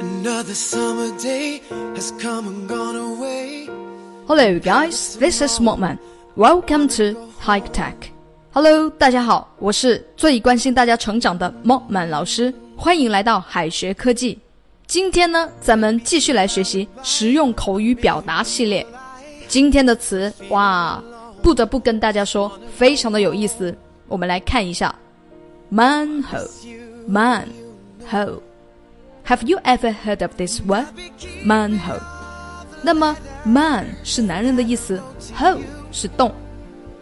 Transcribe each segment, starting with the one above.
Another summer day has come and gone away. Hello, guys. This is Mockman. Welcome to Hike Tech. Hello，大家好，我是最关心大家成长的 Mockman 老师，欢迎来到海学科技。今天呢，咱们继续来学习实用口语表达系列。今天的词，哇，不得不跟大家说，非常的有意思。我们来看一下，manhole，manhole。Have you ever heard of this word, manhole？那么 man 是男人的意思，hole 是洞。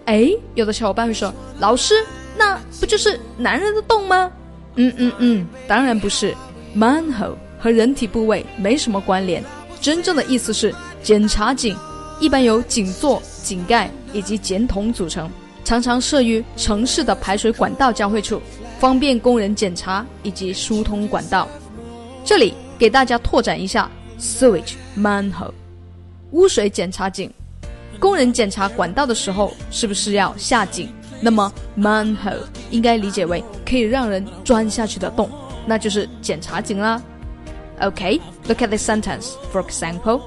哎，有的小伙伴会说，老师，那不就是男人的洞吗？嗯嗯嗯，当然不是。manhole 和人体部位没什么关联，真正的意思是检查井，一般由井座、井盖以及碱筒组成，常常设于城市的排水管道交汇处，方便工人检查以及疏通管道。这里给大家拓展一下，sewage manhole，污水检查井。工人检查管道的时候，是不是要下井？那么 manhole 应该理解为可以让人钻下去的洞，那就是检查井啦。OK，look at this sentence. For example,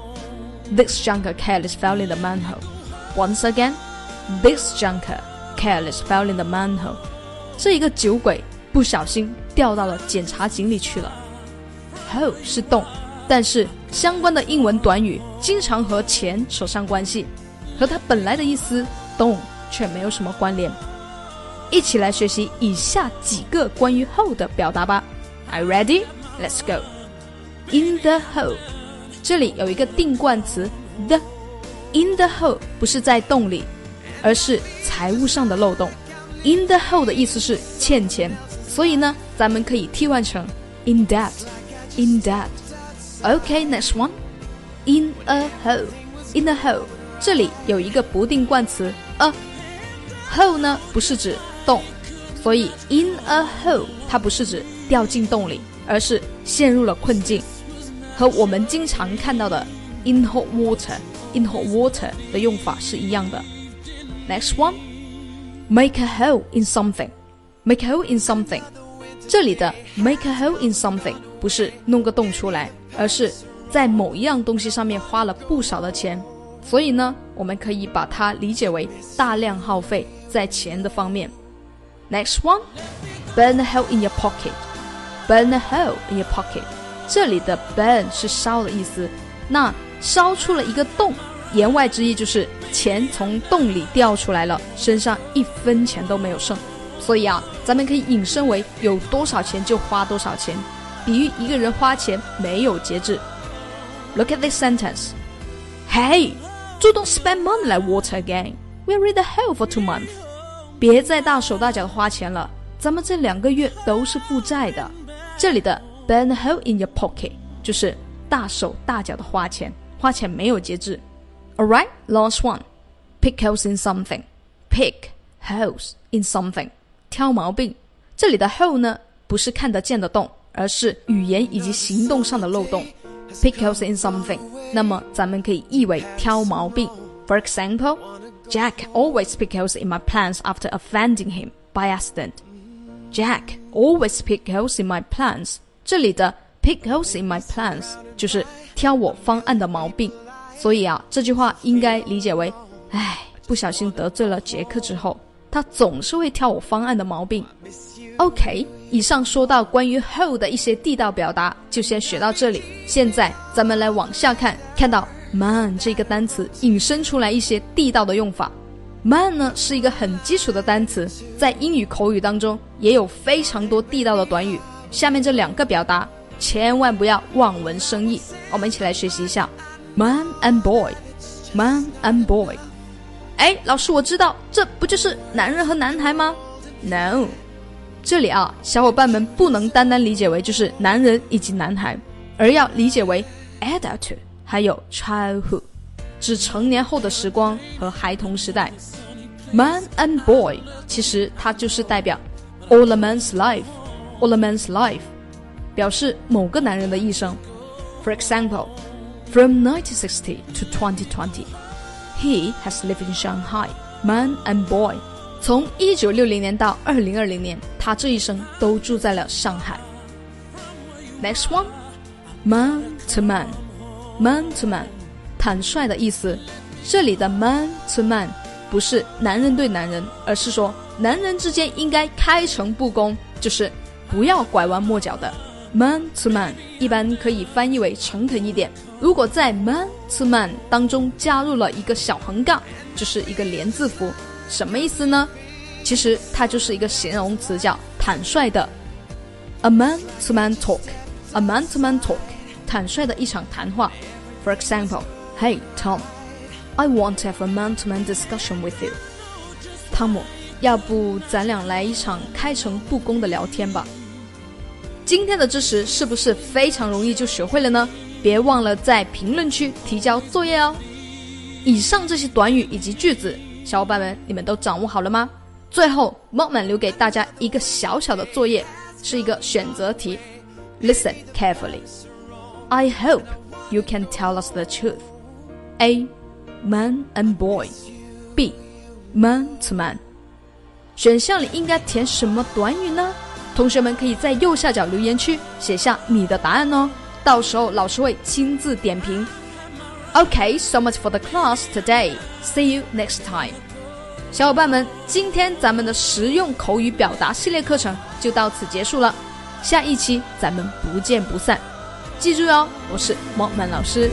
this junker careless fell in the manhole. Once again, this junker careless fell in the manhole. 这一个酒鬼不小心掉到了检查井里去了。Hole 是洞，但是相关的英文短语经常和钱扯上关系，和它本来的意思洞却没有什么关联。一起来学习以下几个关于 hole 的表达吧。Are you ready? Let's go. In the hole，这里有一个定冠词 the。In the hole 不是在洞里，而是财务上的漏洞。In the hole 的意思是欠钱，所以呢，咱们可以替换成 in debt。in debt. Okay, next one. In a hole. In a hole. 这里有一个不定冠词 a。hole 呢不是指洞，所以 in a hole 它不是指掉进洞里，而是陷入了困境，和我们经常看到的 in hot water、in hot water 的用法是一样的。Next one. Make a hole in something. Make a hole in something. 这里的 make a hole in something 不是弄个洞出来，而是在某一样东西上面花了不少的钱，所以呢，我们可以把它理解为大量耗费在钱的方面。Next one, burn a hole in your pocket. Burn a hole in your pocket. 这里的 burn 是烧的意思，那烧出了一个洞，言外之意就是钱从洞里掉出来了，身上一分钱都没有剩。所以啊，咱们可以引申为有多少钱就花多少钱，比喻一个人花钱没有节制。Look at this sentence. Hey, don't spend money like water again. We're in the hell for two months. 别再大手大脚的花钱了，咱们这两个月都是负债的。这里的 burn a hole in your pocket 就是大手大脚的花钱，花钱没有节制。Alright, last one. Pick holes in something. Pick holes in something. 挑毛病，这里的 hole 呢，不是看得见的洞， 而是语言以及行动上的漏洞。Pick holes in something，那么咱们可以译为挑毛病。For example, Jack always pick holes in my plans after offending him by accident. Jack always pick holes in my plans。这里的 pick holes in my plans 就是挑我方案的毛病。所以啊，这句话应该理解为：唉，不小心得罪了杰克之后。他总是会挑我方案的毛病。OK，以上说到关于 hole 的一些地道表达，就先学到这里。现在咱们来往下看，看到 man 这个单词引申出来一些地道的用法。man 呢是一个很基础的单词，在英语口语当中也有非常多地道的短语。下面这两个表达千万不要望文生义，我们一起来学习一下 man and boy，man and boy。哎，老师，我知道，这不就是男人和男孩吗？No，这里啊，小伙伴们不能单单理解为就是男人以及男孩，而要理解为 adult 还有 childhood，指成年后的时光和孩童时代。Man and boy，其实它就是代表 all a man's life，all a man's life，表示某个男人的一生。For example，from 1960 to 2020。He has lived in Shanghai, man and boy. 从一九六零年到二零二零年，他这一生都住在了上海。Next one, man to man，man to man，坦率的意思。这里的 man to man 不是男人对男人，而是说男人之间应该开诚布公，就是不要拐弯抹角的。man to man 一般可以翻译为诚恳一点。如果在 man to man 当中加入了一个小横杠，就是一个连字符，什么意思呢？其实它就是一个形容词，叫坦率的。a man to man talk，a man to man talk，坦率的一场谈话。For example，Hey Tom，I want to have a man to man discussion with you。汤姆，要不咱俩来一场开诚布公的聊天吧？今天的知识是不是非常容易就学会了呢？别忘了在评论区提交作业哦。以上这些短语以及句子，小伙伴们你们都掌握好了吗？最后，Momman 留给大家一个小小的作业，是一个选择题。Listen carefully. I hope you can tell us the truth. A. Man and boy. B. Man to man. 选项里应该填什么短语呢？同学们可以在右下角留言区写下你的答案哦，到时候老师会亲自点评。OK，so much for the class today. See you next time. 小伙伴们，今天咱们的实用口语表达系列课程就到此结束了，下一期咱们不见不散。记住哟，我是莫曼老师。